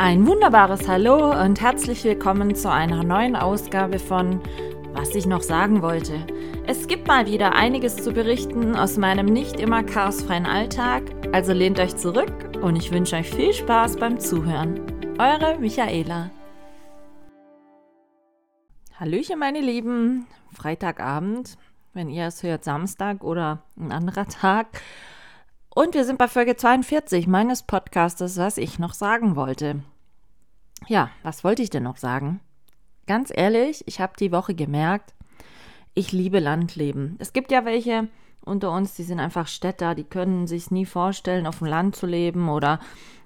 Ein wunderbares Hallo und herzlich willkommen zu einer neuen Ausgabe von Was ich noch sagen wollte. Es gibt mal wieder einiges zu berichten aus meinem nicht immer chaosfreien Alltag, also lehnt euch zurück und ich wünsche euch viel Spaß beim Zuhören. Eure Michaela. Hallöchen, meine Lieben. Freitagabend, wenn ihr es hört, Samstag oder ein anderer Tag. Und wir sind bei Folge 42 meines Podcastes, was ich noch sagen wollte. Ja, was wollte ich denn noch sagen? Ganz ehrlich, ich habe die Woche gemerkt, ich liebe Landleben. Es gibt ja welche unter uns, die sind einfach Städter, die können sich nie vorstellen, auf dem Land zu leben oder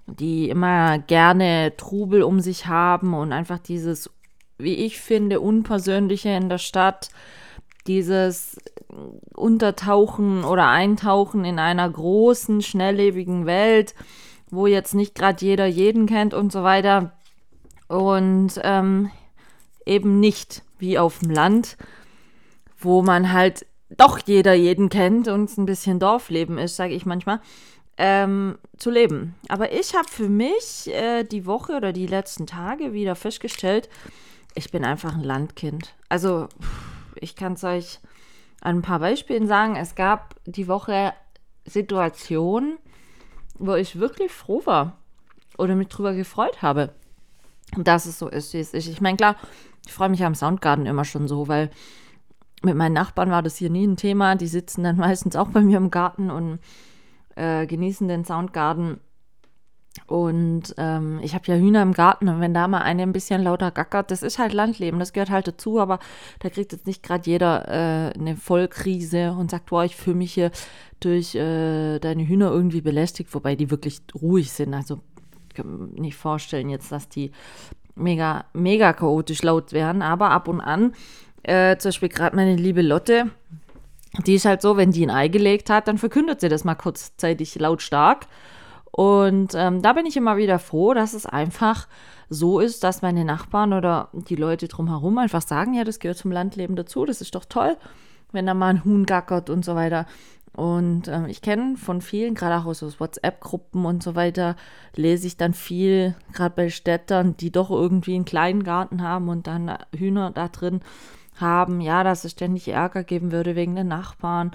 die immer gerne Trubel um sich haben und einfach dieses, wie ich finde, Unpersönliche in der Stadt dieses Untertauchen oder Eintauchen in einer großen, schnelllebigen Welt, wo jetzt nicht gerade jeder jeden kennt und so weiter. Und ähm, eben nicht wie auf dem Land, wo man halt doch jeder jeden kennt und es ein bisschen Dorfleben ist, sage ich manchmal, ähm, zu leben. Aber ich habe für mich äh, die Woche oder die letzten Tage wieder festgestellt, ich bin einfach ein Landkind. Also. Ich kann es euch an ein paar Beispielen sagen. Es gab die Woche Situationen, wo ich wirklich froh war oder mich drüber gefreut habe, dass es so ist, wie es ist. Ich meine, klar, ich freue mich am Soundgarden immer schon so, weil mit meinen Nachbarn war das hier nie ein Thema. Die sitzen dann meistens auch bei mir im Garten und äh, genießen den Soundgarden. Und ähm, ich habe ja Hühner im Garten und wenn da mal eine ein bisschen lauter gackert, das ist halt Landleben, das gehört halt dazu, aber da kriegt jetzt nicht gerade jeder äh, eine Vollkrise und sagt, boah, ich fühle mich hier durch äh, deine Hühner irgendwie belästigt, wobei die wirklich ruhig sind. Also ich kann mir nicht vorstellen jetzt, dass die mega, mega chaotisch laut werden, aber ab und an, äh, zum Beispiel gerade meine liebe Lotte, die ist halt so, wenn die ein Ei gelegt hat, dann verkündet sie das mal kurzzeitig lautstark. Und ähm, da bin ich immer wieder froh, dass es einfach so ist, dass meine Nachbarn oder die Leute drumherum einfach sagen, ja, das gehört zum Landleben dazu, das ist doch toll, wenn da mal ein Huhn gackert und so weiter. Und ähm, ich kenne von vielen, gerade auch aus WhatsApp-Gruppen und so weiter, lese ich dann viel, gerade bei Städtern, die doch irgendwie einen kleinen Garten haben und dann Hühner da drin haben, ja, dass es ständig Ärger geben würde wegen den Nachbarn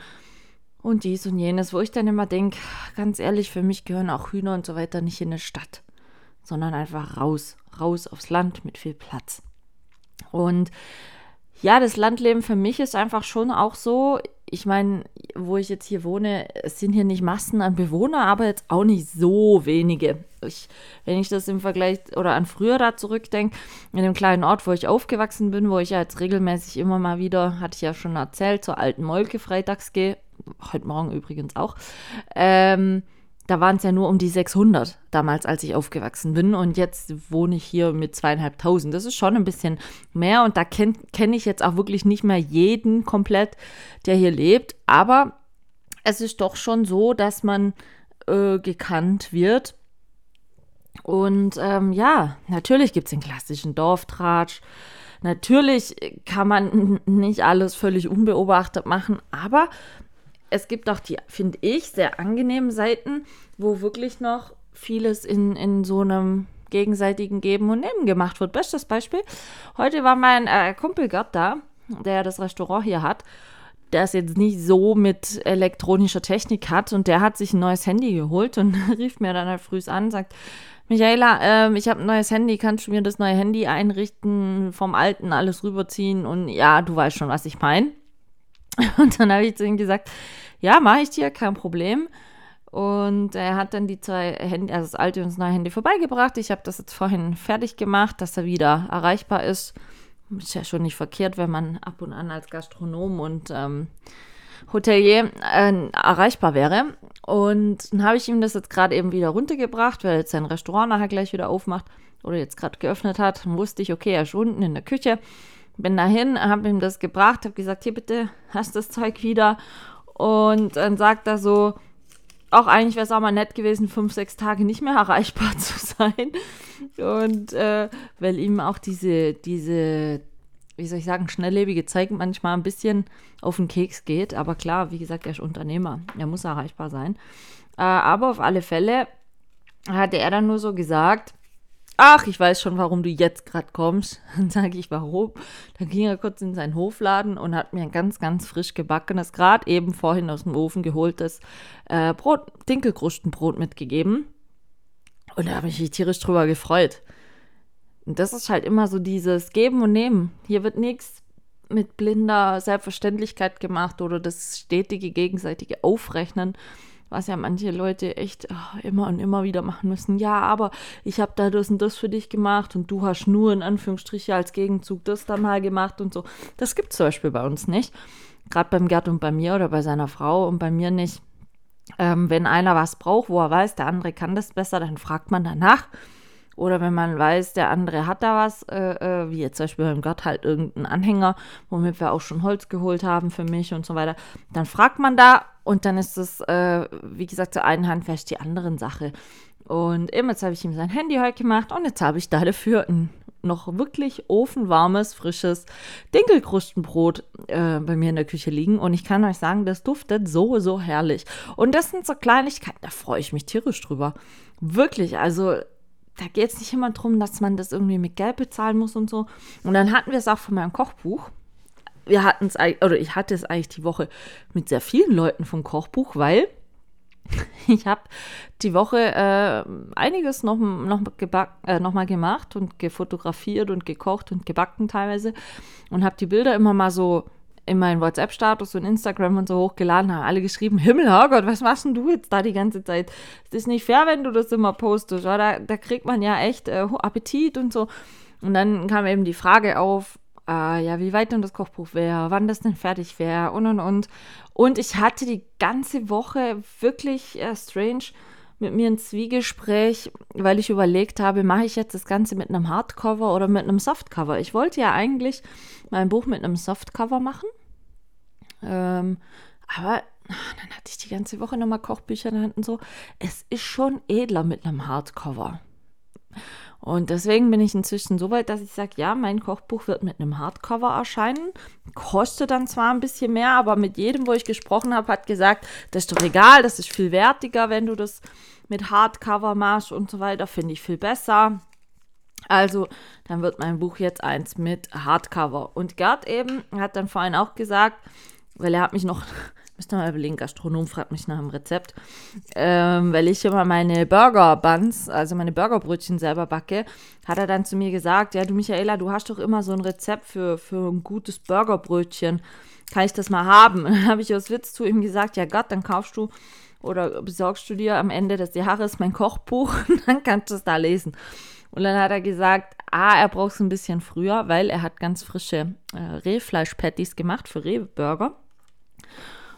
und dies und jenes, wo ich dann immer denke, ganz ehrlich, für mich gehören auch Hühner und so weiter nicht in eine Stadt, sondern einfach raus, raus aufs Land mit viel Platz. Und ja, das Landleben für mich ist einfach schon auch so, ich meine, wo ich jetzt hier wohne, es sind hier nicht Massen an Bewohnern, aber jetzt auch nicht so wenige. Ich, wenn ich das im Vergleich oder an früher da zurückdenke, in dem kleinen Ort, wo ich aufgewachsen bin, wo ich ja jetzt regelmäßig immer mal wieder, hatte ich ja schon erzählt, zur alten Molke freitags gehe, heute Morgen übrigens auch, ähm, da waren es ja nur um die 600 damals, als ich aufgewachsen bin. Und jetzt wohne ich hier mit zweieinhalbtausend. Das ist schon ein bisschen mehr. Und da kenne kenn ich jetzt auch wirklich nicht mehr jeden komplett, der hier lebt. Aber es ist doch schon so, dass man äh, gekannt wird. Und ähm, ja, natürlich gibt es den klassischen Dorftratsch. Natürlich kann man nicht alles völlig unbeobachtet machen, aber es gibt auch die, finde ich, sehr angenehmen Seiten, wo wirklich noch vieles in, in so einem gegenseitigen Geben und Nehmen gemacht wird. Bestes Beispiel, heute war mein äh, Kumpel Gerd da, der das Restaurant hier hat, der es jetzt nicht so mit elektronischer Technik hat und der hat sich ein neues Handy geholt und rief mir dann halt früh an sagt, Michaela, ähm, ich habe ein neues Handy, kannst du mir das neue Handy einrichten, vom alten alles rüberziehen und ja, du weißt schon, was ich meine. Und dann habe ich zu ihm gesagt, ja, mache ich dir, kein Problem. Und er hat dann die zwei Handy, also das alte und das neue Handy vorbeigebracht. Ich habe das jetzt vorhin fertig gemacht, dass er wieder erreichbar ist. Ist ja schon nicht verkehrt, wenn man ab und an als Gastronom und ähm, Hotelier äh, erreichbar wäre. Und dann habe ich ihm das jetzt gerade eben wieder runtergebracht, weil jetzt sein Restaurant nachher gleich wieder aufmacht oder jetzt gerade geöffnet hat. Dann wusste ich, okay, er ist unten in der Küche. Bin dahin, habe ihm das gebracht, habe gesagt, hier bitte, hast das Zeug wieder. Und dann sagt er so, auch eigentlich wäre es auch mal nett gewesen, fünf, sechs Tage nicht mehr erreichbar zu sein. Und äh, weil ihm auch diese, diese, wie soll ich sagen, schnelllebige Zeit manchmal ein bisschen auf den Keks geht. Aber klar, wie gesagt, er ist Unternehmer. Er muss erreichbar sein. Äh, aber auf alle Fälle hatte er dann nur so gesagt, ach, ich weiß schon, warum du jetzt gerade kommst. Dann sage ich, warum. Dann ging er kurz in seinen Hofladen und hat mir ein ganz, ganz frisch gebackenes, gerade eben vorhin aus dem Ofen geholtes äh, Brot, Dinkelkrustenbrot mitgegeben. Und da habe ich mich tierisch drüber gefreut. Und das ist halt immer so dieses Geben und Nehmen. Hier wird nichts mit blinder Selbstverständlichkeit gemacht oder das stetige gegenseitige Aufrechnen, was ja manche Leute echt oh, immer und immer wieder machen müssen. Ja, aber ich habe da das und das für dich gemacht und du hast nur in Anführungsstriche als Gegenzug das dann mal gemacht und so. Das gibt es zum Beispiel bei uns nicht. Gerade beim Gerd und bei mir oder bei seiner Frau und bei mir nicht. Ähm, wenn einer was braucht, wo er weiß, der andere kann das besser, dann fragt man danach. Oder wenn man weiß, der andere hat da was, äh, äh, wie jetzt zum Beispiel beim Gott halt irgendeinen Anhänger, womit wir auch schon Holz geholt haben für mich und so weiter, dann fragt man da und dann ist es, äh, wie gesagt, zur einen Hand wäscht die anderen Sache. Und eben jetzt habe ich ihm sein Handy heute gemacht und jetzt habe ich da dafür ein noch wirklich ofenwarmes, frisches Dinkelkrustenbrot äh, bei mir in der Küche liegen. Und ich kann euch sagen, das duftet so, so herrlich. Und das sind so Kleinigkeiten, da freue ich mich tierisch drüber. Wirklich, also da geht es nicht immer darum, dass man das irgendwie mit Geld bezahlen muss und so. Und dann hatten wir es auch von meinem Kochbuch. Wir hatten es, oder ich hatte es eigentlich die Woche mit sehr vielen Leuten vom Kochbuch, weil ich habe die Woche äh, einiges noch, noch, äh, noch mal gemacht und gefotografiert und gekocht und gebacken teilweise und habe die Bilder immer mal so in meinen WhatsApp-Status und Instagram und so hochgeladen, haben alle geschrieben, Himmel, Herrgott, was machst denn du jetzt da die ganze Zeit? Es ist nicht fair, wenn du das immer postest, oder? Da kriegt man ja echt äh, Appetit und so. Und dann kam eben die Frage auf, äh, ja, wie weit denn das Kochbuch wäre, wann das denn fertig wäre und und und. Und ich hatte die ganze Woche wirklich äh, strange mit mir ein Zwiegespräch, weil ich überlegt habe, mache ich jetzt das Ganze mit einem Hardcover oder mit einem Softcover. Ich wollte ja eigentlich mein Buch mit einem Softcover machen. Ähm, aber dann hatte ich die ganze Woche nochmal Kochbücher in der Hand und so. Es ist schon edler mit einem Hardcover. Und deswegen bin ich inzwischen so weit, dass ich sage, ja, mein Kochbuch wird mit einem Hardcover erscheinen. Kostet dann zwar ein bisschen mehr, aber mit jedem, wo ich gesprochen habe, hat gesagt, das ist doch egal, das ist viel wertiger, wenn du das mit Hardcover machst und so weiter, finde ich viel besser. Also, dann wird mein Buch jetzt eins mit Hardcover. Und Gerd eben hat dann vorhin auch gesagt, weil er hat mich noch Müsst ihr mal überlegen, Gastronom fragt mich nach dem Rezept. Ähm, weil ich immer meine Burger-Buns, also meine Burgerbrötchen selber backe, hat er dann zu mir gesagt, ja du Michaela, du hast doch immer so ein Rezept für, für ein gutes Burgerbrötchen. Kann ich das mal haben? Und dann habe ich aus Witz zu ihm gesagt, ja Gott, dann kaufst du oder besorgst du dir am Ende des Jahres mein Kochbuch und dann kannst du es da lesen. Und dann hat er gesagt, ah, er braucht es ein bisschen früher, weil er hat ganz frische äh, Rehfleisch-Patties gemacht für Rehburger.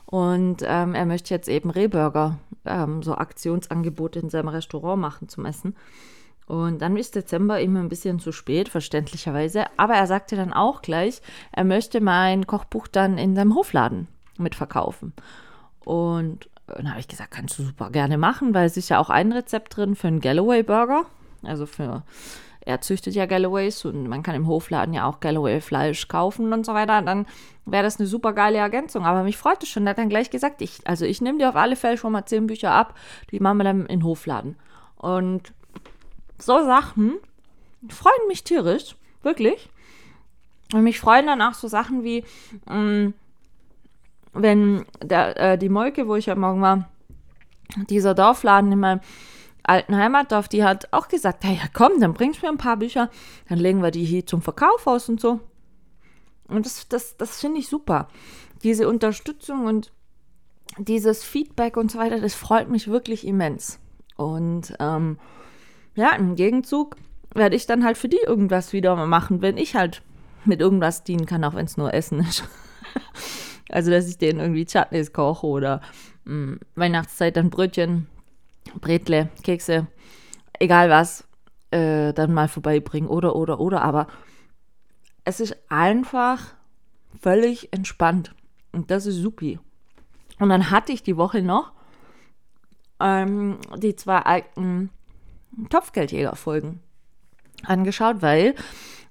Und ähm, er möchte jetzt eben Rehburger, ähm, so Aktionsangebote in seinem Restaurant machen zum Essen. Und dann ist Dezember immer ein bisschen zu spät, verständlicherweise. Aber er sagte dann auch gleich, er möchte mein Kochbuch dann in seinem Hofladen mitverkaufen. Und dann habe ich gesagt, kannst du super gerne machen, weil es ist ja auch ein Rezept drin für einen Galloway Burger. Also für er züchtet ja Galloways und man kann im Hofladen ja auch Galloway-Fleisch kaufen und so weiter, dann wäre das eine super geile Ergänzung. Aber mich freut es schon, er hat dann gleich gesagt, ich, also ich nehme dir auf alle Fälle schon mal zehn Bücher ab, die machen wir dann in Hofladen. Und so Sachen freuen mich tierisch, wirklich. Und mich freuen dann auch so Sachen wie, mh, mm, wenn der, äh, die Molke, wo ich heute Morgen war, dieser Dorfladen in meinem alten Heimatdorf, die hat auch gesagt, ja, komm, dann bringst du mir ein paar Bücher, dann legen wir die hier zum Verkauf aus und so. Und das, das, das finde ich super. Diese Unterstützung und dieses Feedback und so weiter, das freut mich wirklich immens. Und ähm, ja, im Gegenzug werde ich dann halt für die irgendwas wieder machen, wenn ich halt mit irgendwas dienen kann, auch wenn es nur Essen ist. also, dass ich denen irgendwie Chutneys koche oder mh, mm, Weihnachtszeit dann Brötchen Bretle, Kekse, egal was, äh, dann mal vorbeibringen oder, oder, oder. Aber es ist einfach völlig entspannt. Und das ist supi. Und dann hatte ich die Woche noch ähm, die zwei alten Topfgeldjäger-Folgen angeschaut, weil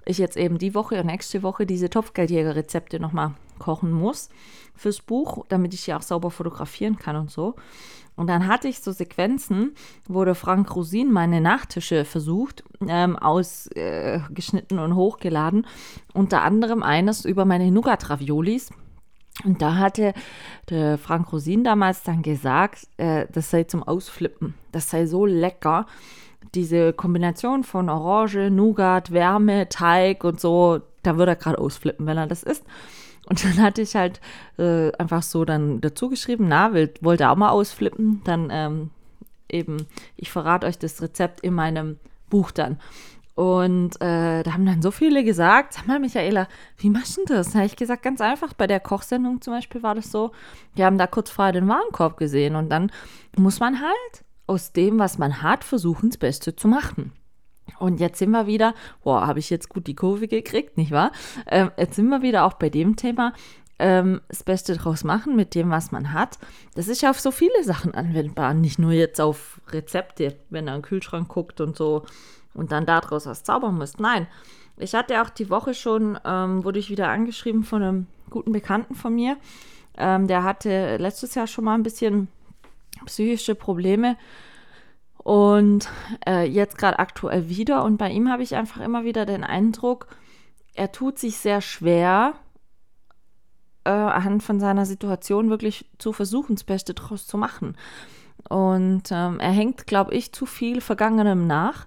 ich jetzt eben die Woche und nächste Woche diese Topfgeldjäger-Rezepte nochmal kochen muss fürs Buch, damit ich sie auch sauber fotografieren kann und so. Und dann hatte ich so Sequenzen, wo der Frank Rosin meine Nachtische versucht, ähm, ausgeschnitten äh, und hochgeladen. Unter anderem eines über meine Nougat-Raviolis. Und da hatte der Frank Rosin damals dann gesagt, äh, das sei zum Ausflippen. Das sei so lecker. Diese Kombination von Orange, Nougat, Wärme, Teig und so, da würde er gerade ausflippen, wenn er das isst. Und dann hatte ich halt äh, einfach so dann dazu geschrieben, na, will, wollte auch mal ausflippen. Dann ähm, eben, ich verrate euch das Rezept in meinem Buch dann. Und äh, da haben dann so viele gesagt, sag mal, Michaela, wie machst du das? Da habe ich gesagt, ganz einfach, bei der Kochsendung zum Beispiel war das so, wir haben da kurz vorher den Warenkorb gesehen und dann muss man halt aus dem, was man hat, versuchen, das Beste zu machen. Und jetzt sind wir wieder, boah, habe ich jetzt gut die Kurve gekriegt, nicht wahr? Ähm, jetzt sind wir wieder auch bei dem Thema, ähm, das Beste draus machen mit dem, was man hat. Das ist ja auf so viele Sachen anwendbar, nicht nur jetzt auf Rezepte, wenn er in den Kühlschrank guckt und so und dann daraus was zaubern muss. Nein, ich hatte auch die Woche schon, ähm, wurde ich wieder angeschrieben von einem guten Bekannten von mir. Ähm, der hatte letztes Jahr schon mal ein bisschen psychische Probleme und äh, jetzt gerade aktuell wieder. Und bei ihm habe ich einfach immer wieder den Eindruck, er tut sich sehr schwer, äh, anhand von seiner Situation wirklich zu versuchen, das Beste draus zu machen. Und ähm, er hängt, glaube ich, zu viel Vergangenem nach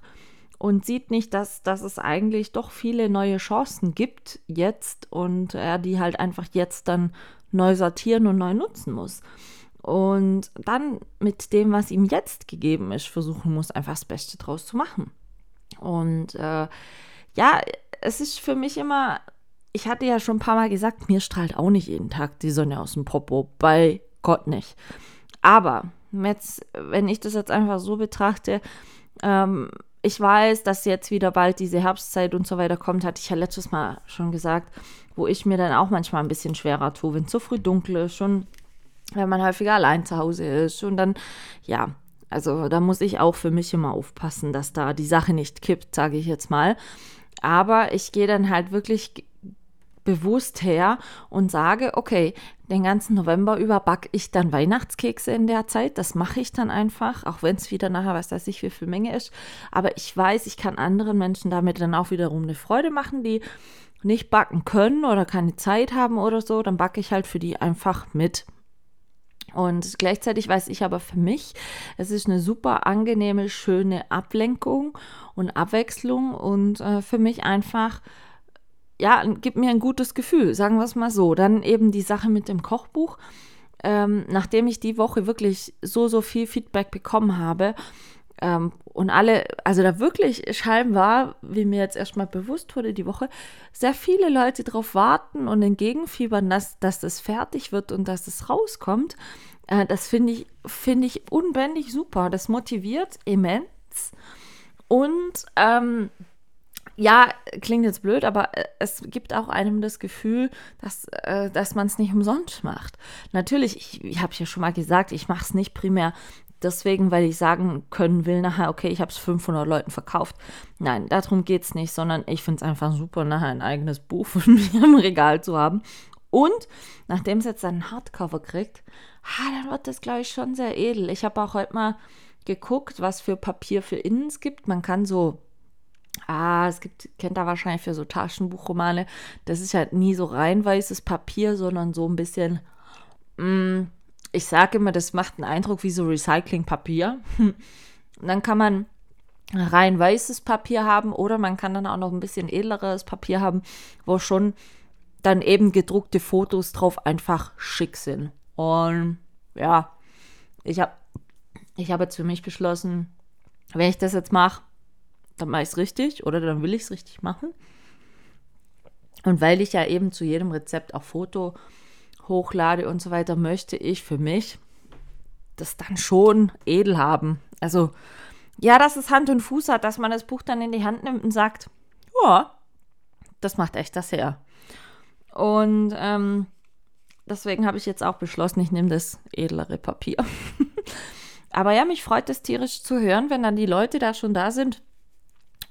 und sieht nicht, dass, dass es eigentlich doch viele neue Chancen gibt jetzt und er die halt einfach jetzt dann neu sortieren und neu nutzen muss und dann mit dem, was ihm jetzt gegeben ist, versuchen muss, einfach das Beste draus zu machen. Und äh, ja, es ist für mich immer, ich hatte ja schon ein paar Mal gesagt, mir strahlt auch nicht jeden Tag die Sonne aus dem Popo, bei Gott nicht. Aber jetzt, wenn ich das jetzt einfach so betrachte, ähm, ich weiß, dass jetzt wieder bald diese Herbstzeit und so weiter kommt, hatte ich ja letztes Mal schon gesagt, wo ich mir dann auch manchmal ein bisschen schwerer tue, wenn es so früh dunkel ist, schon wenn man häufiger allein zu Hause ist. Und dann, ja, also da muss ich auch für mich immer aufpassen, dass da die Sache nicht kippt, sage ich jetzt mal. Aber ich gehe dann halt wirklich bewusst her und sage, okay, den ganzen November über backe ich dann Weihnachtskekse in der Zeit. Das mache ich dann einfach, auch wenn es wieder nachher, was weiß ich, wie viel Menge ist. Aber ich weiß, ich kann anderen Menschen damit dann auch wiederum eine Freude machen, die nicht backen können oder keine Zeit haben oder so. Dann backe ich halt für die einfach mit. Und gleichzeitig weiß ich aber für mich, es ist eine super angenehme, schöne Ablenkung und Abwechslung und äh, für mich einfach, ja, gibt mir ein gutes Gefühl, sagen wir es mal so. Dann eben die Sache mit dem Kochbuch. Ähm, nachdem ich die Woche wirklich so, so viel Feedback bekommen habe, ähm, und alle, also da wirklich scheinbar, wie mir jetzt erstmal bewusst wurde die Woche, sehr viele Leute darauf warten und entgegenfiebern, dass, dass das fertig wird und dass es rauskommt. Äh, das finde ich, finde ich unbändig super. Das motiviert immens. Und ähm, ja, klingt jetzt blöd, aber äh, es gibt auch einem das Gefühl, dass, äh, dass man es nicht umsonst macht. Natürlich, ich, ich habe ja schon mal gesagt, ich mache es nicht primär deswegen, weil ich sagen können will, nachher, okay, ich habe es 500 Leuten verkauft. Nein, darum geht es nicht, sondern ich finde es einfach super, nachher ein eigenes Buch von mir im Regal zu haben. Und nachdem es jetzt einen Hardcover kriegt, ah, dann wird das, glaube ich, schon sehr edel. Ich habe auch heute mal geguckt, was für Papier für innen es gibt. Man kann so Ah, es gibt, kennt ihr wahrscheinlich für so Taschenbuchromane. Das ist halt nie so rein weißes Papier, sondern so ein bisschen, mh, mm, ich sage immer, das macht einen Eindruck wie so Recyclingpapier. Und dann kann man rein weißes Papier haben oder man kann dann auch noch ein bisschen edleres Papier haben, wo schon dann eben gedruckte Fotos drauf einfach schick sind. Und ja, ich habe ich hab jetzt für mich beschlossen, wenn ich das jetzt mache, dann mache ich es richtig oder dann will ich es richtig machen. Und weil ich ja eben zu jedem Rezept auch Foto hochlade und so weiter, möchte ich für mich das dann schon edel haben. Also, ja, dass es Hand und Fuß hat, dass man das Buch dann in die Hand nimmt und sagt, ja, das macht echt das her. Und ähm, deswegen habe ich jetzt auch beschlossen, ich nehme das edlere Papier. Aber ja, mich freut es tierisch zu hören, wenn dann die Leute da schon da sind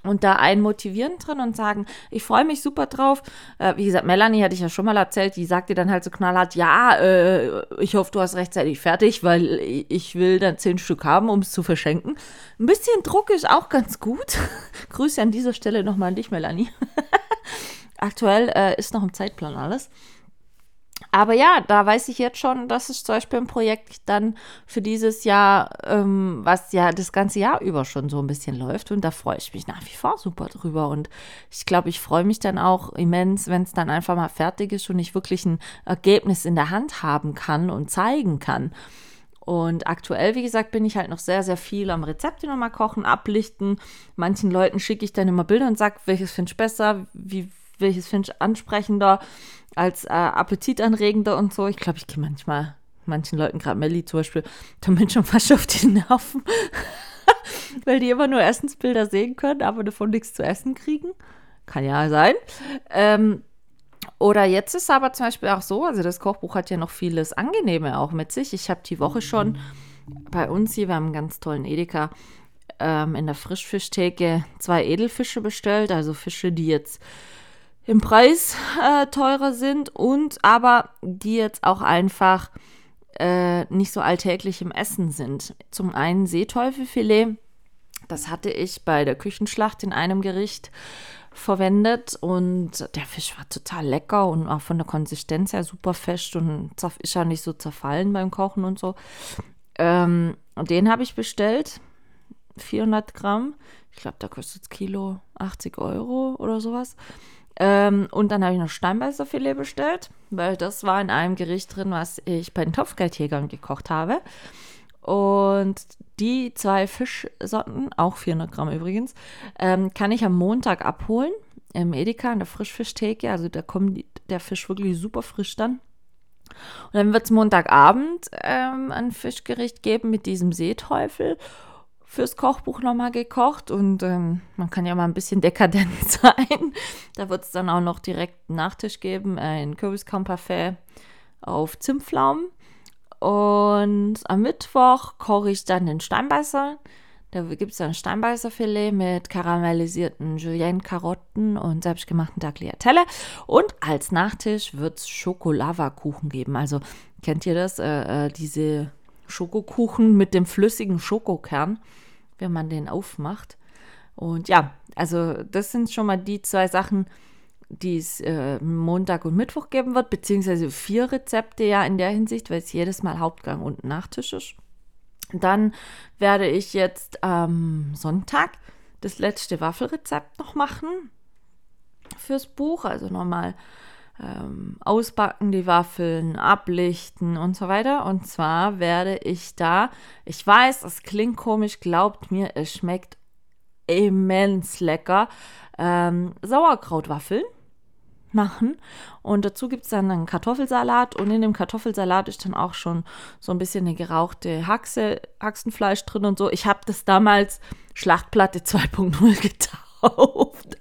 und da einen motivieren drin und sagen, ich freue mich super drauf. Äh, wie gesagt, Melanie hatte ich ja schon mal erzählt, die sagte dann halt so knallhart, ja, äh, ich hoffe, du hast rechtzeitig fertig, weil ich will dann zehn Stück haben, um es zu verschenken. Ein bisschen Druck ist auch ganz gut. Grüße an dieser Stelle nochmal an dich, Melanie. Aktuell äh, ist noch im Zeitplan alles. Aber ja, da weiß ich jetzt schon, das ist zum Beispiel ein Projekt dann für dieses Jahr, ähm, was ja das ganze Jahr über schon so ein bisschen läuft. Und da freue ich mich nach wie vor super drüber. Und ich glaube, ich freue mich dann auch immens, wenn es dann einfach mal fertig ist und ich wirklich ein Ergebnis in der Hand haben kann und zeigen kann. Und aktuell, wie gesagt, bin ich halt noch sehr, sehr viel am Rezepte nochmal kochen, ablichten. Manchen Leuten schicke ich dann immer Bilder und sage, welches finde ich besser, wie, welches finde ich ansprechender als äh, appetitanregender und so. Ich glaube, ich gehe manchmal manchen Leuten, gerade Melli zum Beispiel, damit schon fast auf die Nerven, weil die immer nur Essensbilder sehen können, aber davon nichts zu essen kriegen. Kann ja sein. Ähm, oder jetzt ist aber zum Beispiel auch so, also das Kochbuch hat ja noch vieles Angenehme auch mit sich. Ich habe die Woche schon bei uns hier, wir haben einen ganz tollen Edeka, ähm, in der Frischfischtheke zwei Edelfische bestellt, also Fische, die jetzt im Preis äh, teurer sind und aber die jetzt auch einfach äh, nicht so alltäglich im Essen sind. Zum einen Seeteufelfilet, das hatte ich bei der Küchenschlacht in einem Gericht verwendet und der Fisch war total lecker und auch von der Konsistenz her super fest und ist ja nicht so zerfallen beim Kochen und so. Ähm, und den habe ich bestellt, 400 Gramm. Ich glaube, da kostet Kilo 80 Euro oder sowas. Ähm, und dann habe ich noch Steinbeißerfilet bestellt, weil das war in einem Gericht drin, was ich bei den Topfgeldjägern gekocht habe. Und die zwei Fischsorten, auch 400 Gramm übrigens, ähm, kann ich am Montag abholen im Edeka in der Frischfischtheke. Also da kommt der Fisch wirklich super frisch dann. Und dann wird es Montagabend ähm, ein Fischgericht geben mit diesem Seeteufel fürs Kochbuch nochmal gekocht und ähm, man kann ja mal ein bisschen dekadent sein. Da wird es dann auch noch direkt einen Nachtisch geben, ein Kürbiskamparfait auf Zimtpflaumen. Und am Mittwoch koche ich dann den Steinbeißer. Da gibt es dann Steinbeißerfilet mit karamellisierten Julienne-Karotten und selbstgemachten Tagliatelle. Und als Nachtisch wird es Schokolavakuchen geben. Also kennt ihr das? Äh, äh, diese Schokokuchen mit dem flüssigen Schokokern wenn man den aufmacht. Und ja, also das sind schon mal die zwei Sachen, die es äh, Montag und Mittwoch geben wird, beziehungsweise vier Rezepte ja in der Hinsicht, weil es jedes Mal Hauptgang und Nachtisch ist. Dann werde ich jetzt am ähm, Sonntag das letzte Waffelrezept noch machen fürs Buch, also nochmal ähm, ausbacken, die Waffeln, ablichten und so weiter. Und zwar werde ich da, ich weiß, es klingt komisch, glaubt mir, es schmeckt immens lecker, ähm, Sauerkrautwaffeln machen. Und dazu gibt es dann einen Kartoffelsalat und in dem Kartoffelsalat ist dann auch schon so ein bisschen eine gerauchte Haxe, Haxenfleisch drin und so. Ich habe das damals Schlachtplatte 2.0 getauft.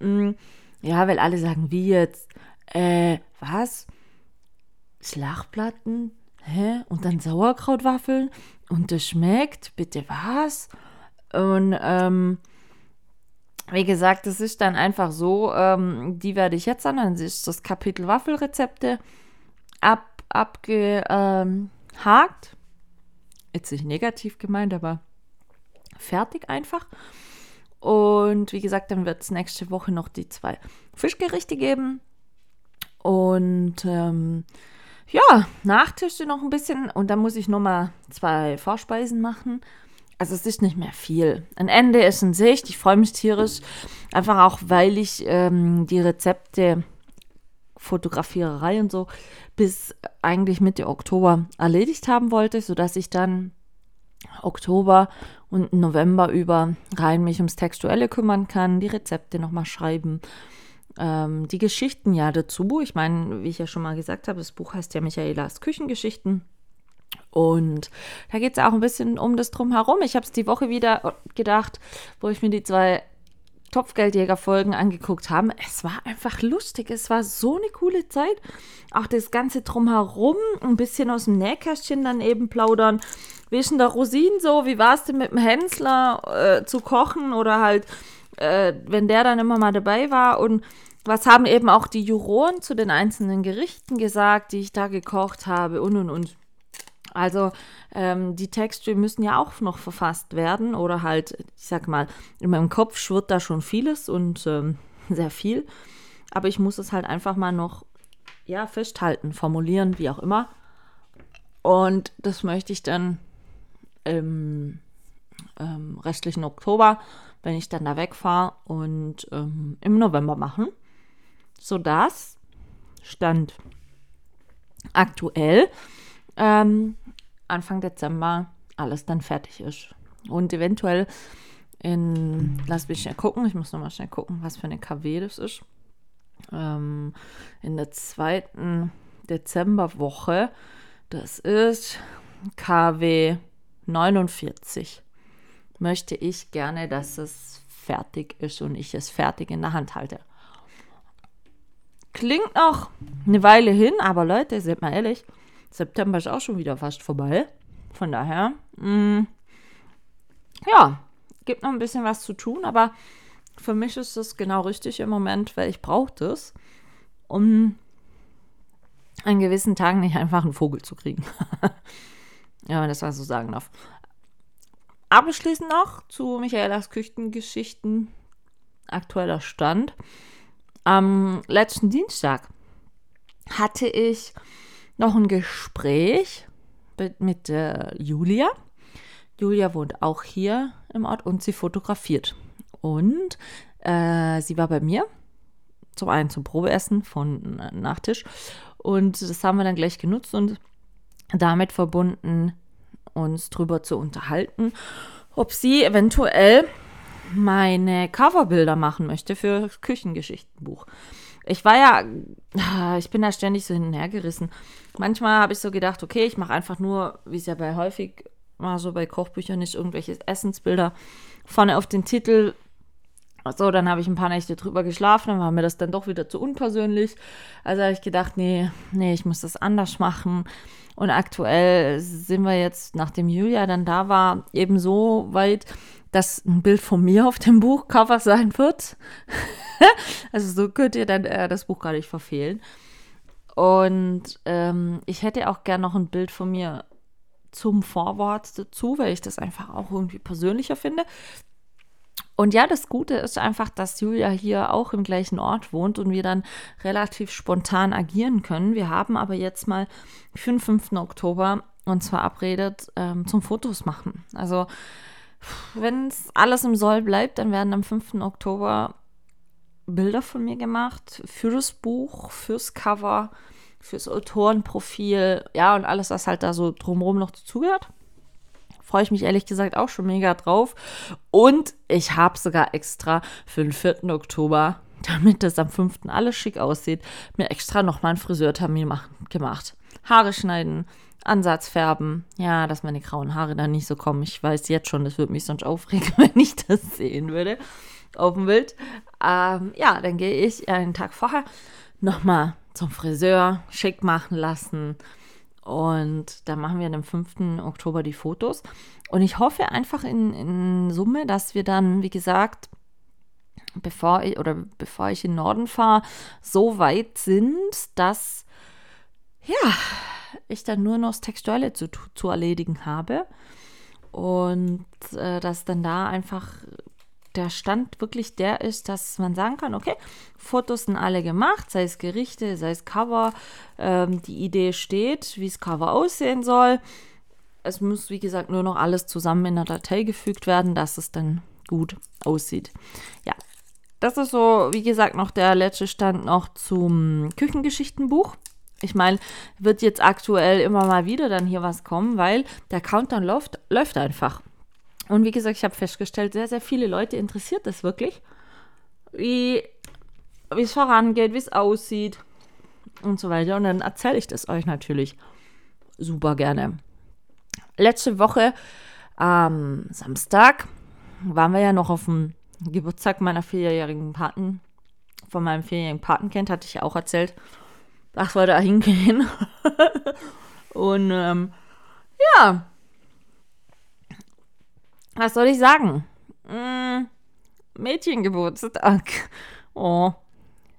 Ja, weil alle sagen, wie jetzt? Äh, was? Schlagplatten? Hä? Und dann Sauerkrautwaffeln? Und das schmeckt? Bitte was? Und ähm, wie gesagt, das ist dann einfach so, ähm, die werde ich jetzt an, dann ist das Kapitel Waffelrezepte ab, abgehakt. Ähm, jetzt nicht negativ gemeint, aber fertig einfach. Und wie gesagt, dann wird es nächste Woche noch die zwei Fischgerichte geben. Und ähm, ja, Nachtische noch ein bisschen. Und dann muss ich nochmal zwei Vorspeisen machen. Also es ist nicht mehr viel. Ein Ende ist in Sicht. Ich freue mich tierisch. Einfach auch, weil ich ähm, die Rezepte, Fotografiererei und so bis eigentlich Mitte Oktober erledigt haben wollte, sodass ich dann Oktober und November über rein mich ums Textuelle kümmern kann, die Rezepte nochmal schreiben, ähm, die Geschichten ja dazu. Ich meine, wie ich ja schon mal gesagt habe, das Buch heißt ja Michaelas Küchengeschichten. Und da geht es auch ein bisschen um das Drumherum. Ich habe es die Woche wieder gedacht, wo ich mir die zwei Topfgeldjäger-Folgen angeguckt habe. Es war einfach lustig. Es war so eine coole Zeit. Auch das Ganze drumherum, ein bisschen aus dem Nähkästchen dann eben plaudern wie ist denn der Rosin so? Wie war es denn mit dem Hensler äh, zu kochen oder halt, äh, wenn der dann immer mal dabei war? Und was haben eben auch die Juroren zu den einzelnen Gerichten gesagt, die ich da gekocht habe und und und. Also ähm, die Texte müssen ja auch noch verfasst werden oder halt, ich sag mal, in meinem Kopf schwirrt da schon vieles und ähm, sehr viel. Aber ich muss es halt einfach mal noch ja, festhalten, formulieren, wie auch immer. Und das möchte ich dann im ähm, restlichen Oktober, wenn ich dann da wegfahre und ähm, im November machen, sodass Stand aktuell ähm, Anfang Dezember alles dann fertig ist. Und eventuell in, lass mich schnell gucken, ich muss nochmal schnell gucken, was für eine KW das ist. Ähm, in der zweiten Dezemberwoche, das ist KW 49, möchte ich gerne, dass es fertig ist und ich es fertig in der Hand halte. Klingt noch eine Weile hin, aber Leute, seid mal ehrlich, September ist auch schon wieder fast vorbei. Von daher, mh, mm, ja, gibt noch ein bisschen was zu tun, aber für mich ist das genau richtig im Moment, weil ich brauche das, um an gewissen Tagen nicht einfach einen Vogel zu kriegen. wenn das mal so sagen darf. Abschließend noch zu Michaelas Küchengeschichten. Aktueller Stand. Am letzten Dienstag hatte ich noch ein Gespräch mit, mit äh, Julia. Julia wohnt auch hier im Ort und sie fotografiert. Und äh, sie war bei mir, zum einen zum Probeessen von äh, Nachtisch. Und das haben wir dann gleich genutzt und damit verbunden, uns drüber zu unterhalten, ob sie eventuell meine Coverbilder machen möchte für Küchengeschichtenbuch. Ich war ja, ich bin da ständig so hin und her gerissen. Manchmal habe ich so gedacht, okay, ich mache einfach nur, wie es ja bei häufig mal so bei Kochbüchern nicht, irgendwelche Essensbilder vorne auf den Titel. So, dann habe ich ein paar Nächte drüber geschlafen, dann war mir das dann doch wieder zu unpersönlich. Also habe ich gedacht, nee, nee, ich muss das anders machen. Und aktuell sind wir jetzt, nachdem Julia dann da war, eben so weit, dass ein Bild von mir auf dem Buchcover sein wird. also so könnt ihr dann äh, das Buch gar nicht verfehlen. Und ähm, ich hätte auch gern noch ein Bild von mir zum Vorwort dazu, weil ich das einfach auch irgendwie persönlicher finde. Und ja, das Gute ist einfach, dass Julia hier auch im gleichen Ort wohnt und wir dann relativ spontan agieren können. Wir haben aber jetzt mal für den 5. Oktober uns verabredet ähm, zum Fotos machen. Also wenn es alles im Soll bleibt, dann werden am 5. Oktober Bilder von mir gemacht für das Buch, fürs Cover, fürs Autorenprofil, ja, und alles, was halt da so drumherum noch dazugehört. Freue ich mich ehrlich gesagt auch schon mega drauf. Und ich habe sogar extra für den 4. Oktober, damit das am 5. alles schick aussieht, mir extra nochmal einen Friseurtermin gemacht. Haare schneiden, Ansatz färben. Ja, dass meine grauen Haare dann nicht so kommen. Ich weiß jetzt schon, das würde mich sonst aufregen, wenn ich das sehen würde auf dem Bild. Ähm, ja, dann gehe ich einen Tag vorher nochmal zum Friseur, schick machen lassen. Und dann machen wir am 5. Oktober die Fotos. Und ich hoffe einfach in, in Summe, dass wir dann, wie gesagt, bevor ich oder bevor ich in den Norden fahre, so weit sind, dass ja, ich dann nur noch das Textuelle zu, zu erledigen habe. Und äh, dass dann da einfach der Stand wirklich der ist, dass man sagen kann, okay, Fotos sind alle gemacht, sei es Gerichte, sei es Cover, ähm, die Idee steht, wie das Cover aussehen soll. Es muss, wie gesagt, nur noch alles zusammen in der Datei gefügt werden, dass es dann gut aussieht. Ja, das ist so, wie gesagt, noch der letzte Stand noch zum Küchengeschichtenbuch. Ich meine, wird jetzt aktuell immer mal wieder dann hier was kommen, weil der Countdown läuft, läuft einfach. Und wie gesagt, ich habe festgestellt, sehr, sehr viele Leute interessiert das wirklich, wie es vorangeht, wie es aussieht und so weiter. Und dann erzähle ich das euch natürlich super gerne. Letzte Woche am Samstag waren wir ja noch auf dem Geburtstag meiner vierjährigen Paten, von meinem vierjährigen Patenkind, hatte ich ja auch erzählt dass wir da hingehen. und ähm, ja, was soll ich sagen? Mm, Mädchengeburtstag. Oh,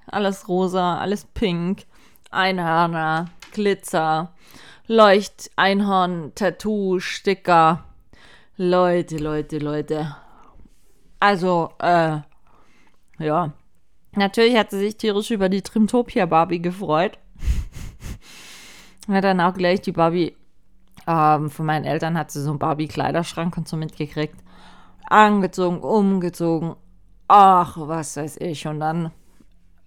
alles rosa, alles pink, Einhörner, Glitzer, Leuchteinhorn, Tattoo, Sticker. Leute, Leute, Leute. Also, äh, ja. Natürlich hat sie sich tierisch über die Trimtopia Barbie gefreut. hat dann auch gleich die Barbie ähm, von meinen Eltern hat sie so einen Barbie-Kleiderschrank und so mitgekriegt. Angezogen, umgezogen. Ach, was weiß ich. Und dann,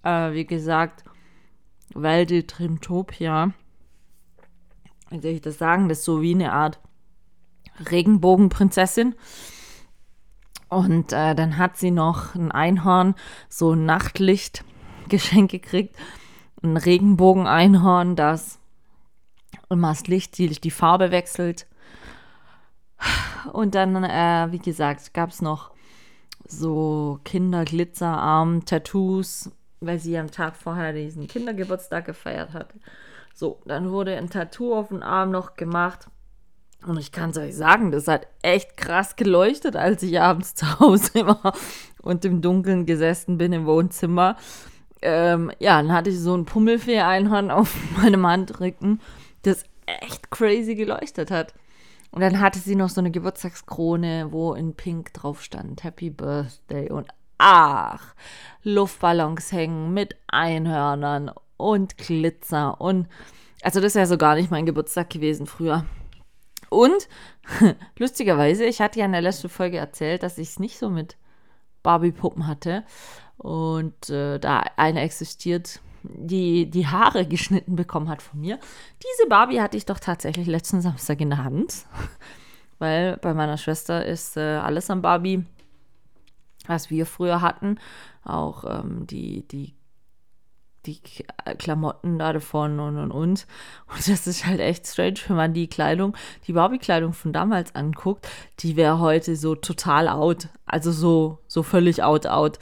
äh, wie gesagt, weil die Trimtopia, wie soll ich das sagen, das ist so wie eine Art Regenbogenprinzessin. Und äh, dann hat sie noch ein Einhorn, so ein Nachtlicht-Geschenk gekriegt. Ein Regenbogen-Einhorn, das immer das Licht, die, die Farbe wechselt. Und dann, äh, wie gesagt, gab es noch so Kinderglitzerarm, Tattoos, weil sie am Tag vorher diesen Kindergeburtstag gefeiert hat. So, dann wurde ein Tattoo auf den Arm noch gemacht. Und ich kann es euch sagen, das hat echt krass geleuchtet, als ich abends zu Hause war und im Dunkeln gesessen bin im Wohnzimmer. Ähm, ja, dann hatte ich so ein Pummelfee-Einhorn auf meinem Handrücken, das echt crazy geleuchtet hat. Und dann hatte sie noch so eine Geburtstagskrone, wo in Pink drauf stand Happy Birthday und ach, Luftballons hängen mit Einhörnern und Glitzer und also das wäre so gar nicht mein Geburtstag gewesen früher. Und lustigerweise, ich hatte ja in der letzten Folge erzählt, dass ich es nicht so mit Barbie-Puppen hatte. Und äh, da eine existiert, die die Haare geschnitten bekommen hat von mir. Diese Barbie hatte ich doch tatsächlich letzten Samstag in der Hand. Weil bei meiner Schwester ist äh, alles an Barbie, was wir früher hatten. Auch ähm, die, die die Klamotten da davon und und und. Und das ist halt echt strange, wenn man die Kleidung, die Barbie-Kleidung von damals anguckt, die wäre heute so total out. Also so, so völlig out, out.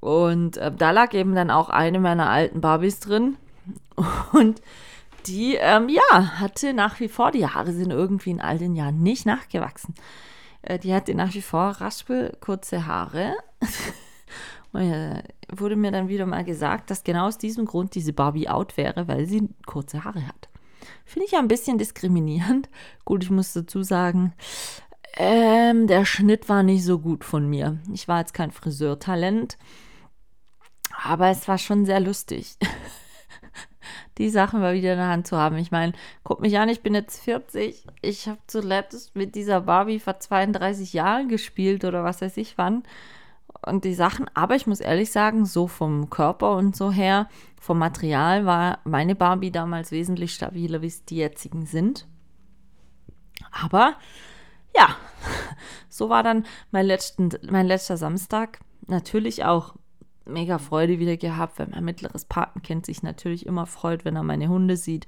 Und äh, da lag eben dann auch eine meiner alten Barbies drin. Und die, ähm, ja, hatte nach wie vor, die Haare sind irgendwie in all den Jahren nicht nachgewachsen. Äh, die hatte nach wie vor raspel kurze Haare. Äh, wurde mir dann wieder mal gesagt, dass genau aus diesem Grund diese Barbie out wäre, weil sie kurze Haare hat. Finde ich ja ein bisschen diskriminierend. Gut, ich muss dazu sagen, ähm, der Schnitt war nicht so gut von mir. Ich war jetzt kein Friseurtalent, aber es war schon sehr lustig, die Sachen mal wieder in der Hand zu haben. Ich meine, guck mich an, ich bin jetzt 40. Ich habe zuletzt mit dieser Barbie vor 32 Jahren gespielt oder was weiß ich wann und die Sachen. Aber ich muss ehrlich sagen, so vom Körper und so her, vom Material war meine Barbie damals wesentlich stabiler, wie es die jetzigen sind. Aber ja, so war dann mein, letzten, mein letzter Samstag. Natürlich auch mega Freude wieder gehabt, weil mein mittleres Patenkind sich natürlich immer freut, wenn er meine Hunde sieht.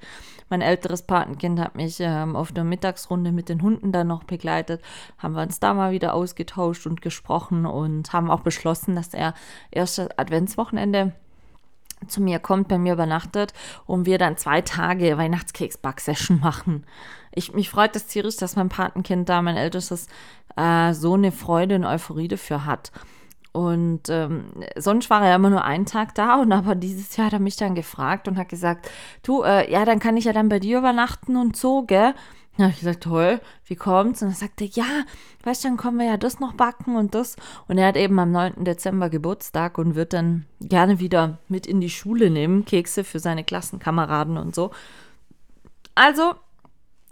Mein älteres Patenkind hat mich ähm, auf der Mittagsrunde mit den Hunden dann noch begleitet, haben wir uns da mal wieder ausgetauscht und gesprochen und haben auch beschlossen, dass er erstes Adventswochenende zu mir kommt, bei mir übernachtet und wir dann zwei Tage Weihnachtskeks-Back-Session machen. Ich, mich freut das tierisch, dass mein Patenkind da, mein ältestes, äh, so eine Freude und Euphorie dafür hat. Und ähm, sonst war er immer nur einen Tag da und aber dieses Jahr hat er mich dann gefragt und hat gesagt, du, äh, ja, dann kann ich ja dann bei dir übernachten und so, gell? Da ich gesagt, toll, wie kommt's? Und er sagte, ja, weißt du, dann können wir ja das noch backen und das. Und er hat eben am 9. Dezember Geburtstag und wird dann gerne wieder mit in die Schule nehmen, Kekse für seine Klassenkameraden und so. Also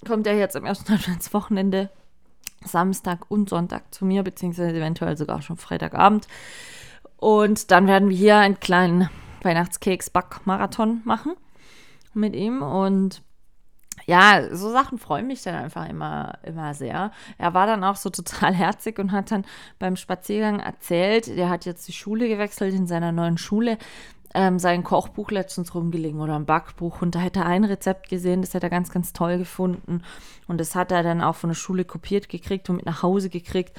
kommt er jetzt am ersten Adventswochenende Samstag und Sonntag zu mir, beziehungsweise eventuell sogar schon Freitagabend. Und dann werden wir hier einen kleinen Weihnachtskeks-Back-Marathon machen mit ihm. Und ja, so Sachen freuen mich dann einfach immer, immer sehr. Er war dann auch so total herzig und hat dann beim Spaziergang erzählt, der hat jetzt die Schule gewechselt in seiner neuen Schule ähm, sein Kochbuch letztens rumgelegen oder ein Backbuch und da hätte er ein Rezept gesehen, das hätte er ganz, ganz toll gefunden und das hat er dann auch von der Schule kopiert gekriegt und mit nach Hause gekriegt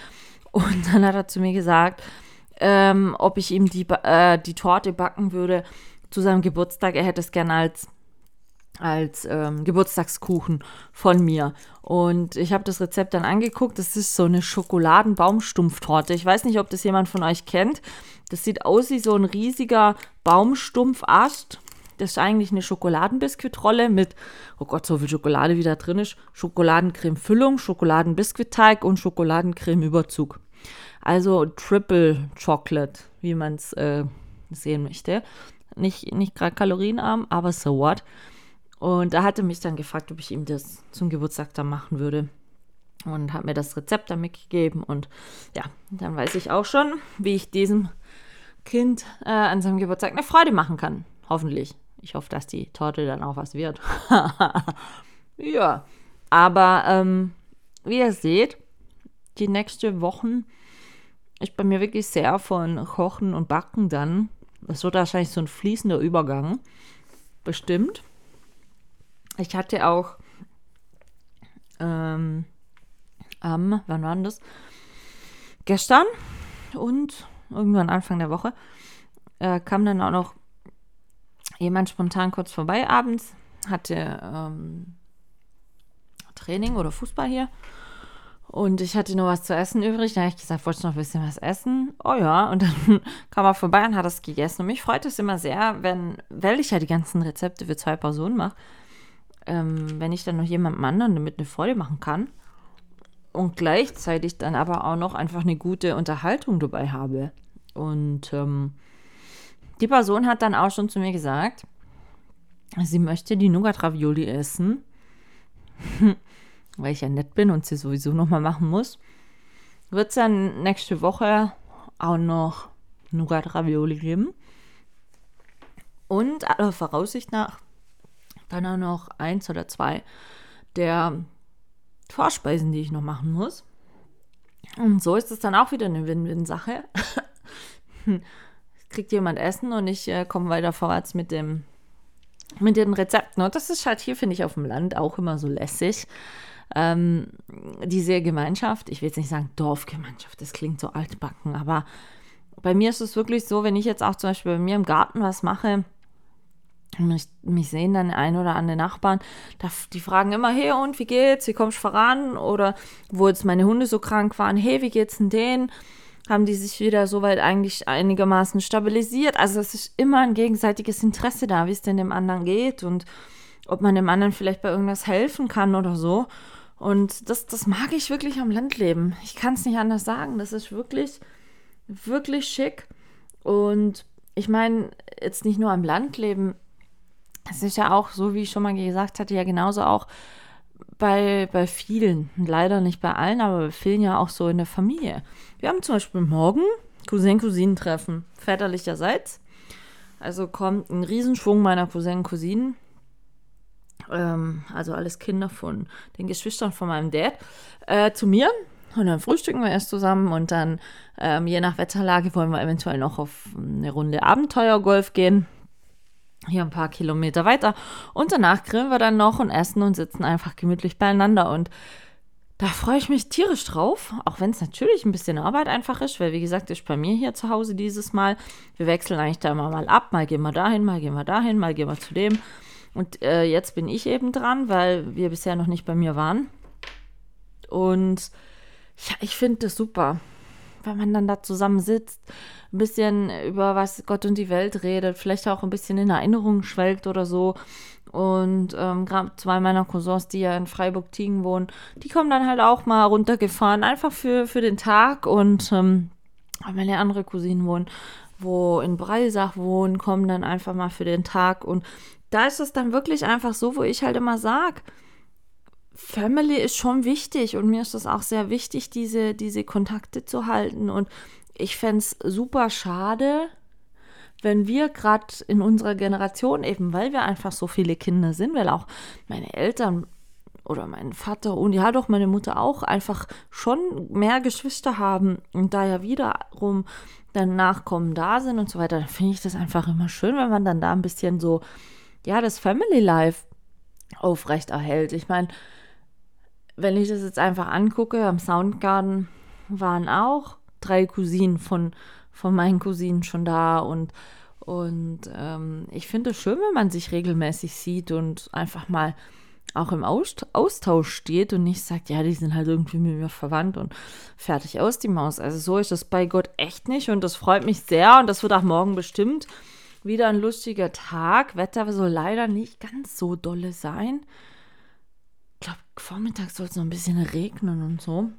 und dann hat er zu mir gesagt, ähm, ob ich ihm die, äh, die Torte backen würde zu seinem Geburtstag. Er hätte es gerne als als ähm, Geburtstagskuchen von mir. Und ich habe das Rezept dann angeguckt. Das ist so eine Schokoladenbaumstumpftorte. Ich weiß nicht, ob das jemand von euch kennt. Das sieht aus wie so ein riesiger Baumstumpfast. Das ist eigentlich eine Schokoladenbiskuitrolle mit, oh Gott, so viel Schokolade wie da drin ist. Schokoladencreme-Füllung, Schokoladenbiskuittteig und Schokoladencreme-Überzug. Also Triple Chocolate, wie man es äh, sehen möchte. Nicht, nicht gerade kalorienarm, aber so what. Und er hatte mich dann gefragt, ob ich ihm das zum Geburtstag dann machen würde. Und hat mir das Rezept dann mitgegeben. Und ja, dann weiß ich auch schon, wie ich diesem Kind äh, an seinem Geburtstag eine Freude machen kann. Hoffentlich. Ich hoffe, dass die Torte dann auch was wird. ja, aber ähm, wie ihr seht, die nächsten Wochen ist bei mir wirklich sehr von Kochen und Backen dann. Das wird wahrscheinlich so ein fließender Übergang. Bestimmt. Ich hatte auch ähm, am, wann war das? Gestern und irgendwann Anfang der Woche äh, kam dann auch noch jemand spontan kurz vorbei abends, hatte ähm, Training oder Fußball hier. Und ich hatte nur was zu essen übrig. Da habe ich gesagt, wolltest du noch ein bisschen was essen? Oh ja. Und dann kam er vorbei und hat das gegessen. Und mich freut es immer sehr, wenn, weil ich ja die ganzen Rezepte für zwei Personen mache, ähm, wenn ich dann noch jemandem anderen damit eine Freude machen kann und gleichzeitig dann aber auch noch einfach eine gute Unterhaltung dabei habe. Und ähm, die Person hat dann auch schon zu mir gesagt, sie möchte die Nougat-Ravioli essen, weil ich ja nett bin und sie sowieso nochmal machen muss. Wird es dann nächste Woche auch noch Nougat-Ravioli geben. Und aller Voraussicht nach dann auch noch eins oder zwei der Vorspeisen, die ich noch machen muss. Und so ist es dann auch wieder eine Win-Win-Sache. Kriegt jemand Essen und ich äh, komme weiter vorwärts mit dem mit den Rezepten. Und das ist halt hier, finde ich, auf dem Land auch immer so lässig. Ähm, diese Gemeinschaft, ich will jetzt nicht sagen Dorfgemeinschaft, das klingt so altbacken, aber bei mir ist es wirklich so, wenn ich jetzt auch zum Beispiel bei mir im Garten was mache, mich, mich sehen dann ein oder andere Nachbarn, die fragen immer, hey und wie geht's, wie kommst du voran? Oder wo jetzt meine Hunde so krank waren, hey, wie geht's denn denen? Haben die sich wieder soweit eigentlich einigermaßen stabilisiert? Also es ist immer ein gegenseitiges Interesse da, wie es denn dem anderen geht und ob man dem anderen vielleicht bei irgendwas helfen kann oder so. Und das, das mag ich wirklich am Landleben. Ich kann es nicht anders sagen. Das ist wirklich, wirklich schick. Und ich meine, jetzt nicht nur am Landleben, es ist ja auch, so wie ich schon mal gesagt hatte, ja genauso auch bei, bei vielen, leider nicht bei allen, aber bei vielen ja auch so in der Familie. Wir haben zum Beispiel morgen Cousin-Cousinen-Treffen väterlicherseits. Also kommt ein Riesenschwung meiner Cousinen Cousinen. Ähm, also alles Kinder von den Geschwistern von meinem Dad äh, zu mir. Und dann frühstücken wir erst zusammen und dann, ähm, je nach Wetterlage, wollen wir eventuell noch auf eine Runde Abenteuergolf gehen hier ein paar Kilometer weiter. Und danach grillen wir dann noch und essen und sitzen einfach gemütlich beieinander. Und da freue ich mich tierisch drauf, auch wenn es natürlich ein bisschen Arbeit einfach ist, weil wie gesagt, ist bei mir hier zu Hause dieses Mal. Wir wechseln eigentlich da immer mal ab, mal gehen wir dahin, mal gehen wir dahin, mal gehen wir zu dem. Und äh, jetzt bin ich eben dran, weil wir bisher noch nicht bei mir waren. Und ja, ich finde das super wenn man dann da zusammen sitzt, ein bisschen über was Gott und die Welt redet, vielleicht auch ein bisschen in Erinnerungen schwelgt oder so. Und ähm, gerade zwei meiner Cousins, die ja in Freiburg-Tiegen wohnen, die kommen dann halt auch mal runtergefahren, einfach für, für den Tag. Und ähm, meine andere Cousinen wohnen, wo in Breisach wohnen, kommen dann einfach mal für den Tag. Und da ist es dann wirklich einfach so, wo ich halt immer sage, Family ist schon wichtig und mir ist es auch sehr wichtig, diese, diese Kontakte zu halten. Und ich fände es super schade, wenn wir gerade in unserer Generation, eben weil wir einfach so viele Kinder sind, weil auch meine Eltern oder mein Vater und ja doch meine Mutter auch einfach schon mehr Geschwister haben und da ja wiederum dann Nachkommen da sind und so weiter, dann finde ich das einfach immer schön, wenn man dann da ein bisschen so, ja, das Family Life aufrecht erhält. Ich meine, wenn ich das jetzt einfach angucke, am Soundgarden waren auch drei Cousinen von, von meinen Cousinen schon da und Und ähm, ich finde es schön, wenn man sich regelmäßig sieht und einfach mal auch im Austausch steht und nicht sagt, ja, die sind halt irgendwie mit mir verwandt und fertig aus die Maus. Also so ist das bei Gott echt nicht und das freut mich sehr und das wird auch morgen bestimmt wieder ein lustiger Tag. Wetter soll leider nicht ganz so dolle sein. Ich glaube, Vormittag soll es noch ein bisschen regnen und so.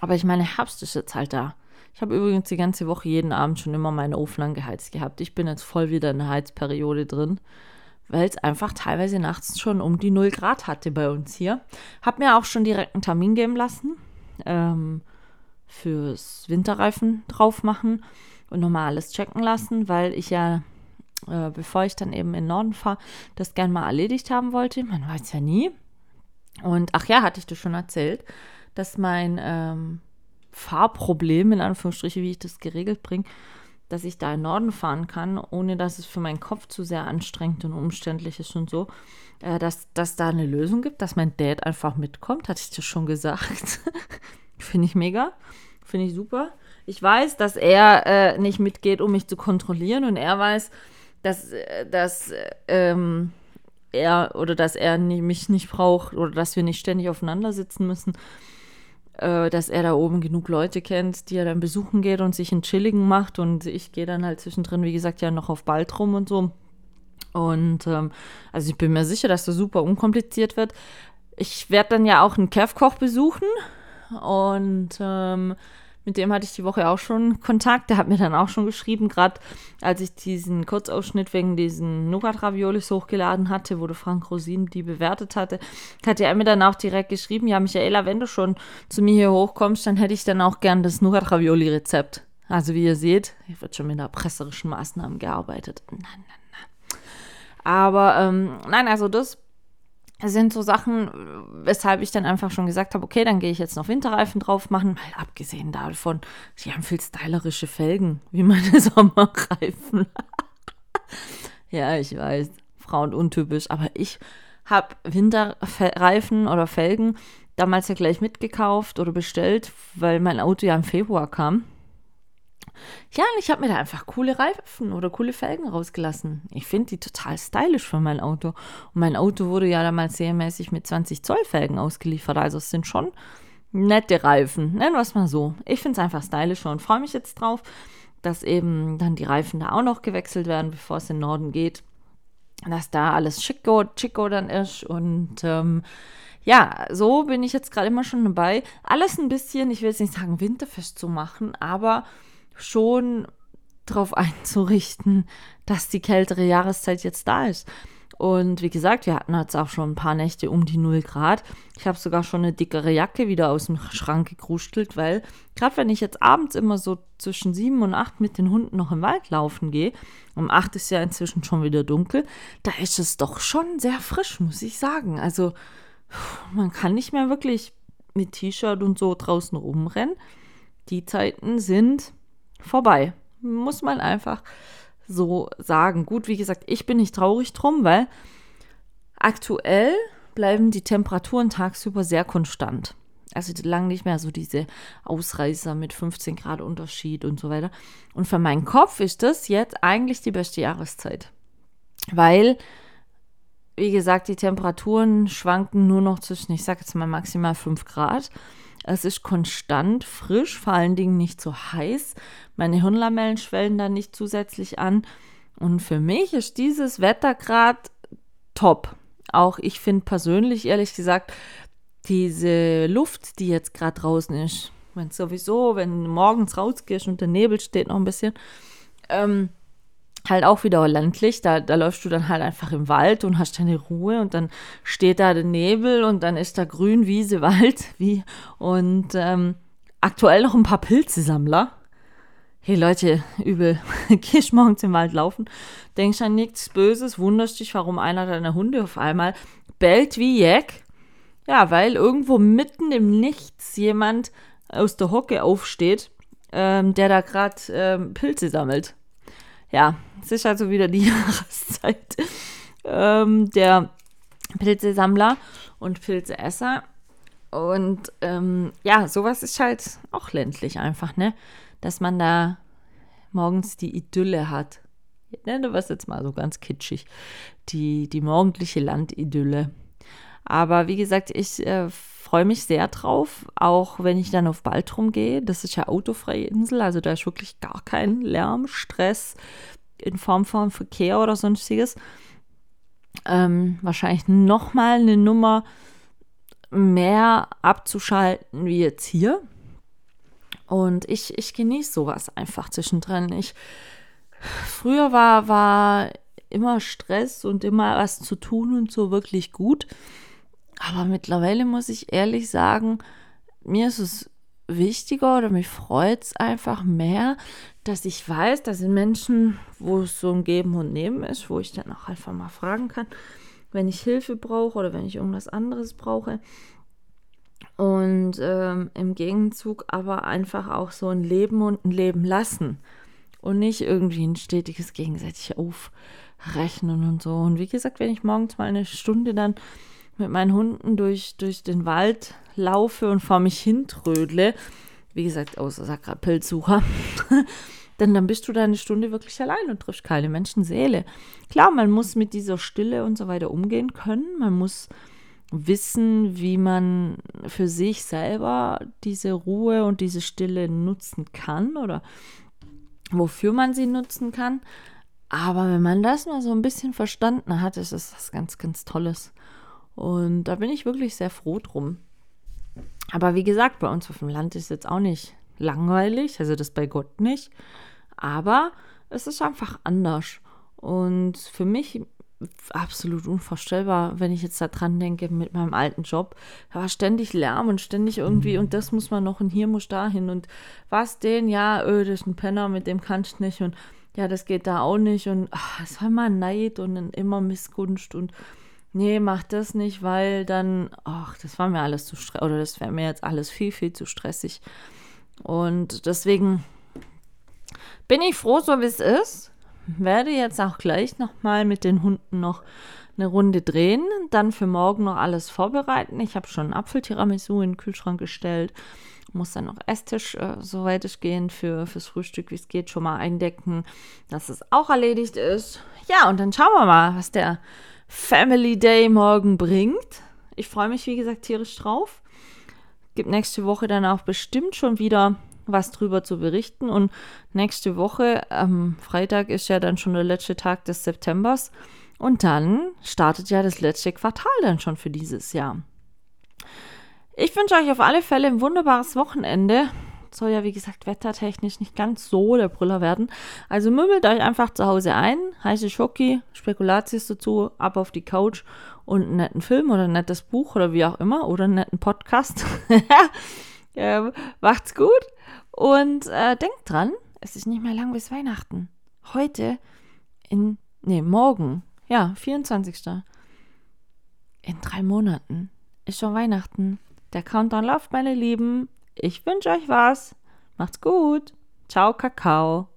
Aber ich meine, Herbst ist jetzt halt da. Ich habe übrigens die ganze Woche jeden Abend schon immer meine Ofen geheizt gehabt. Ich bin jetzt voll wieder in der Heizperiode drin weil es einfach teilweise nachts schon um die 0 Grad hatte bei uns hier. Hab mir auch schon direkt einen Termin geben lassen ähm, fürs Winterreifen drauf machen und nochmal alles checken lassen, weil ich ja, äh, bevor ich dann eben in den Norden fahre, das gern mal erledigt haben wollte. Man weiß ja nie. Und ach ja, hatte ich dir schon erzählt, dass mein ähm, Fahrproblem, in Anführungsstrichen, wie ich das geregelt bringe, dass ich da in Norden fahren kann, ohne dass es für meinen Kopf zu sehr anstrengend und umständlich ist und so, äh, dass, dass da eine Lösung gibt, dass mein Dad einfach mitkommt, hatte ich dir schon gesagt. Finde ich mega, finde ich super. Ich weiß, dass er äh, nicht mitgeht, um mich zu kontrollieren und er weiß, dass, äh, dass ähm, er oder dass er mich nicht braucht oder dass wir nicht ständig aufeinander sitzen müssen äh, dass er da oben genug Leute kennt, die er dann besuchen geht und sich in Chilligen macht. Und ich gehe dann halt zwischendrin, wie gesagt, ja noch auf Baltrum und so. Und ähm, also ich bin mir sicher, dass das super unkompliziert wird. Ich werde dann ja auch einen Kevkoch besuchen und ähm, mit dem hatte ich die Woche auch schon Kontakt. Der hat mir dann auch schon geschrieben, gerade als ich diesen Kurzausschnitt wegen diesen Nougat-Raviolis hochgeladen hatte, wo der Frank Rosin die bewertet hatte, hat er mir dann auch direkt geschrieben, ja, Michaela, wenn du schon zu mir hier hochkommst, dann hätte ich dann auch gern das Nougat-Ravioli-Rezept. Also wie ihr seht, hier wird schon mit erpresserischen Maßnahmen gearbeitet. Nein, nein, nein. Aber ähm, nein, also das das sind so Sachen, weshalb ich dann einfach schon gesagt habe, okay, dann gehe ich jetzt noch Winterreifen drauf machen, mal abgesehen davon, sie haben viel stylerische Felgen, wie meine Sommerreifen. ja, ich weiß, Frauen untypisch, aber ich habe Winterreifen oder Felgen damals ja gleich mitgekauft oder bestellt, weil mein Auto ja im Februar kam. Ja, und ich habe mir da einfach coole Reifen oder coole Felgen rausgelassen. Ich finde die total stylisch für mein Auto. Und mein Auto wurde ja damals serienmäßig mit 20 Zoll Felgen ausgeliefert. Also es sind schon nette Reifen. Nennen wir es mal so. Ich finde es einfach stylisch und freue mich jetzt drauf, dass eben dann die Reifen da auch noch gewechselt werden, bevor es in den Norden geht. Dass da alles Chico, Chico dann ist und ähm, ja, so bin ich jetzt gerade immer schon dabei, alles ein bisschen, ich will jetzt nicht sagen winterfest zu machen, aber schon darauf einzurichten, dass die kältere Jahreszeit jetzt da ist. Und wie gesagt, wir hatten jetzt auch schon ein paar Nächte um die 0 Grad. Ich habe sogar schon eine dickere Jacke wieder aus dem Schrank gekrustelt, weil gerade wenn ich jetzt abends immer so zwischen 7 und 8 mit den Hunden noch im Wald laufen gehe, um 8 ist ja inzwischen schon wieder dunkel, da ist es doch schon sehr frisch, muss ich sagen. Also man kann nicht mehr wirklich mit T-Shirt und so draußen rumrennen. Die Zeiten sind vorbei. Muss man einfach so sagen. Gut, wie gesagt, ich bin nicht traurig drum, weil aktuell bleiben die Temperaturen tagsüber sehr konstant. Also lang nicht mehr so diese Ausreißer mit 15 Grad Unterschied und so weiter. Und für meinen Kopf ist das jetzt eigentlich die beste Jahreszeit. Weil, wie gesagt, die Temperaturen schwanken nur noch zwischen, ich sage jetzt mal maximal 5 Grad. Es ist konstant frisch, vor allen Dingen nicht so heiß. Meine Hirnlamellen schwellen da nicht zusätzlich an. Und für mich ist dieses Wetter gerade top. Auch ich finde persönlich, ehrlich gesagt, diese Luft, die jetzt gerade draußen ist, wenn sowieso, wenn du morgens rausgehst und der Nebel steht noch ein bisschen, ähm, halt auch wieder ländlich. Da, da läufst du dann halt einfach im Wald und hast deine Ruhe und dann steht da der Nebel und dann ist da Grün, Wiese, Wald, wie und ähm, aktuell noch ein paar Pilzesammler. Hey Leute, übel, gehst morgens im Wald laufen, denkst an nichts Böses, wunderst dich, warum einer deiner Hunde auf einmal bellt wie Jack. Ja, weil irgendwo mitten im Nichts jemand aus der Hocke aufsteht, ähm, der da gerade ähm, Pilze sammelt ja, es ist also wieder die Jahreszeit ähm, der Pilzesammler und Pilzeesser. Und ähm, ja, sowas ist halt auch ländlich einfach, ne? Dass man da morgens die Idylle hat. Ich nenne das jetzt mal so ganz kitschig. Die, die morgendliche Landidylle. Aber wie gesagt, ich äh, freue mich sehr drauf, auch wenn ich dann auf Baltrum gehe. Das ist ja autofreie Insel, also da ist wirklich gar kein Lärm, Stress in Form von Verkehr oder sonstiges. Ähm, wahrscheinlich nochmal eine Nummer mehr abzuschalten wie jetzt hier. Und ich, ich genieße sowas einfach zwischendrin. Ich, früher war, war immer Stress und immer was zu tun und so wirklich gut. Aber mittlerweile muss ich ehrlich sagen, mir ist es wichtiger oder mich freut es einfach mehr, dass ich weiß, dass in Menschen, wo es so ein Geben und Nehmen ist, wo ich dann auch einfach mal fragen kann, wenn ich Hilfe brauche oder wenn ich irgendwas anderes brauche. Und ähm, im Gegenzug aber einfach auch so ein Leben und ein Leben lassen. Und nicht irgendwie ein stetiges gegenseitig aufrechnen und so. Und wie gesagt, wenn ich morgens mal eine Stunde dann mit meinen Hunden durch, durch den Wald laufe und vor mich hintrödle, wie gesagt, außer gerade Pilzsucher, denn dann bist du da eine Stunde wirklich allein und triffst keine Menschenseele. Klar, man muss mit dieser Stille und so weiter umgehen können. Man muss wissen, wie man für sich selber diese Ruhe und diese Stille nutzen kann oder wofür man sie nutzen kann. Aber wenn man das mal so ein bisschen verstanden hat, ist es was ganz, ganz Tolles. Und da bin ich wirklich sehr froh drum. Aber wie gesagt, bei uns auf dem Land ist jetzt auch nicht langweilig, also das bei Gott nicht. Aber es ist einfach anders. Und für mich absolut unvorstellbar, wenn ich jetzt da dran denke mit meinem alten Job. Da war ständig Lärm und ständig irgendwie und das muss man noch und hier muss dahin und was den, ja, öh, das ist ein Penner, mit dem kannst du nicht und ja, das geht da auch nicht und ach, es war immer Neid und immer Missgunst und nee, mach das nicht, weil dann, ach, das war mir alles zu stressig, oder das wäre mir jetzt alles viel, viel zu stressig. Und deswegen bin ich froh, so wie es ist. Werde jetzt auch gleich nochmal mit den Hunden noch eine Runde drehen, dann für morgen noch alles vorbereiten. Ich habe schon Apfeltiramisu in den Kühlschrank gestellt, muss dann noch Esstisch, äh, soweit es gehen, für, fürs Frühstück, wie es geht, schon mal eindecken, dass es auch erledigt ist. Ja, und dann schauen wir mal, was der Family Day morgen bringt. Ich freue mich, wie gesagt, tierisch drauf. Gibt nächste Woche dann auch bestimmt schon wieder was drüber zu berichten. Und nächste Woche, am Freitag, ist ja dann schon der letzte Tag des Septembers. Und dann startet ja das letzte Quartal dann schon für dieses Jahr. Ich wünsche euch auf alle Fälle ein wunderbares Wochenende soll ja, wie gesagt, wettertechnisch nicht ganz so der Brüller werden. Also mümmelt euch einfach zu Hause ein, heiße Schoki, Spekulatius dazu, ab auf die Couch und einen netten Film oder ein nettes Buch oder wie auch immer oder einen netten Podcast. ja, macht's gut und äh, denkt dran, es ist nicht mehr lang bis Weihnachten. Heute in, nee, morgen, ja, 24. In drei Monaten ist schon Weihnachten. Der Countdown läuft, meine Lieben. Ich wünsche euch was. Macht's gut. Ciao, Kakao.